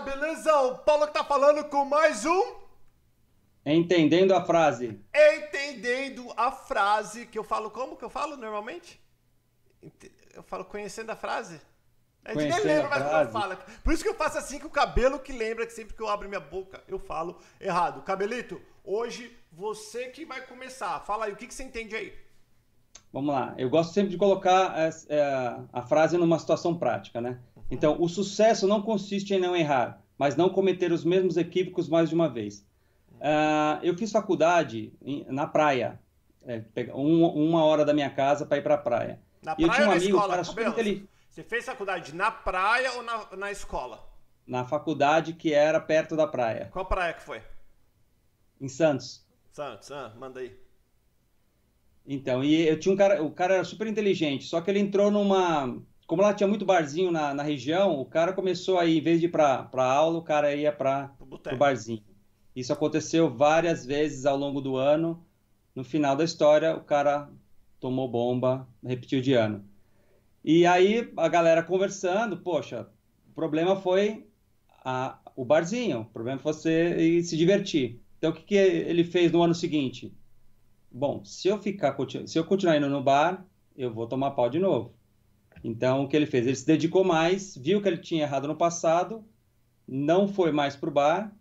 beleza? O Paulo que tá falando com mais um. Entendendo a frase. Entendendo a frase que eu falo como que eu falo normalmente? Eu falo conhecendo a frase. A gente nem lembra mais como eu falo. Por isso que eu faço assim com o cabelo que lembra que sempre que eu abro minha boca eu falo errado. Cabelito, hoje você que vai começar. Fala aí, o que, que você entende aí? Vamos lá. Eu gosto sempre de colocar a, é, a frase numa situação prática, né? Uhum. Então, o sucesso não consiste em não errar, mas não cometer os mesmos equívocos mais de uma vez. Uh, eu fiz faculdade em, na praia, é, um, uma hora da minha casa para ir para a praia. Na praia eu tinha um amigo, escola, cara super inteligente. Você fez faculdade na praia ou na, na escola? Na faculdade que era perto da praia. Qual praia que foi? Em Santos. Santos, ah, manda aí. Então, e eu tinha um cara, o cara era super inteligente, só que ele entrou numa. Como lá tinha muito barzinho na, na região, o cara começou aí, em vez de ir para aula, o cara ia para o barzinho. Isso aconteceu várias vezes ao longo do ano. No final da história, o cara tomou bomba, repetiu de ano. E aí a galera conversando, poxa, o problema foi a, o barzinho, o problema foi você se divertir. Então o que, que ele fez no ano seguinte? Bom, se eu ficar, se eu continuar indo no bar, eu vou tomar pau de novo. Então o que ele fez? Ele se dedicou mais, viu que ele tinha errado no passado, não foi mais pro bar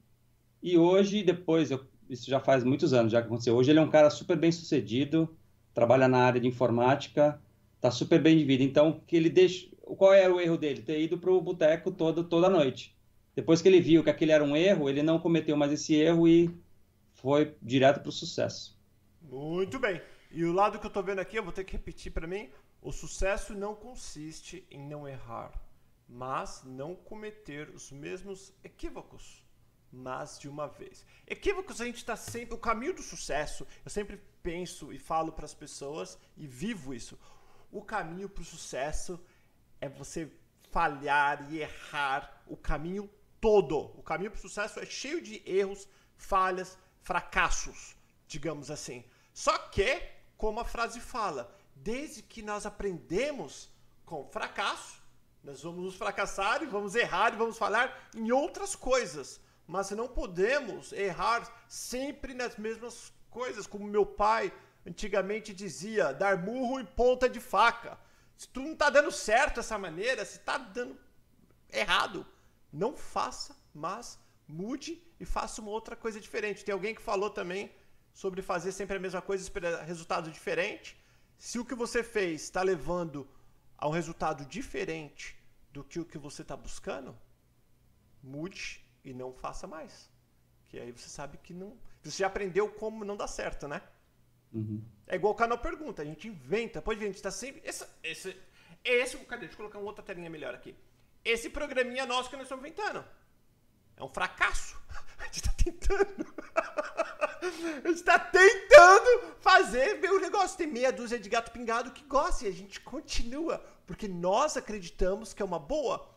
e hoje, depois, eu, isso já faz muitos anos já que aconteceu. Hoje ele é um cara super bem sucedido, trabalha na área de informática, tá super bem de vida. Então, que ele deixa. Qual era o erro dele? Ter ido pro boteco toda, toda noite. Depois que ele viu que aquele era um erro, ele não cometeu mais esse erro e foi direto para o sucesso. Muito bem. E o lado que eu estou vendo aqui, eu vou ter que repetir para mim: o sucesso não consiste em não errar, mas não cometer os mesmos equívocos, mas de uma vez. Equívocos a gente está sempre. O caminho do sucesso, eu sempre penso e falo para as pessoas e vivo isso o caminho para o sucesso é você falhar e errar o caminho todo. O caminho para o sucesso é cheio de erros, falhas, fracassos, digamos assim. Só que, como a frase fala, desde que nós aprendemos com fracasso, nós vamos nos fracassar e vamos errar e vamos falhar em outras coisas. Mas não podemos errar sempre nas mesmas coisas, como meu pai antigamente dizia dar murro em ponta de faca. Se tu não está dando certo dessa maneira, se está dando errado, não faça, mas mude e faça uma outra coisa diferente. Tem alguém que falou também sobre fazer sempre a mesma coisa e esperar resultado diferente. Se o que você fez está levando a um resultado diferente do que o que você está buscando, mude e não faça mais. Que aí você sabe que não. Você já aprendeu como não dá certo, né? Uhum. É igual o canal pergunta, a gente inventa, pode ver, a gente tá sempre. Esse, esse, esse, cadê? Deixa eu colocar uma outra telinha melhor aqui. Esse programinha nosso que nós estamos inventando. É um fracasso. A gente tá tentando. a gente tá tentando fazer meu negócio. Tem meia dúzia de gato pingado que gosta e a gente continua. Porque nós acreditamos que é uma boa.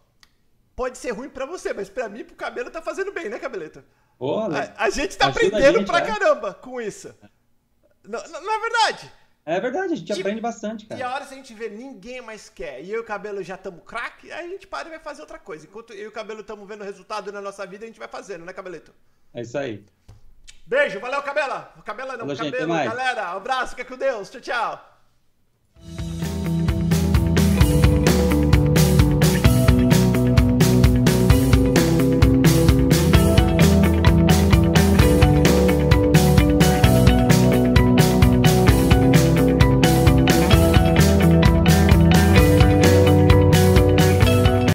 Pode ser ruim para você, mas para mim, pro cabelo, tá fazendo bem, né, cabeleta? Porra, a, a gente tá aprendendo gente, pra é. caramba com isso. Não, não é verdade? É verdade, a gente e, aprende bastante, cara. E a hora se a gente vê ninguém mais quer, e eu e o cabelo já estamos craque, aí a gente para e vai fazer outra coisa. Enquanto eu e o cabelo estamos vendo o resultado na nossa vida, a gente vai fazendo, né, cabeleto? É isso aí. Beijo, valeu, cabela. Cabela não, Falou, cabelo, gente, galera. Um abraço, fica com Deus. Tchau, tchau.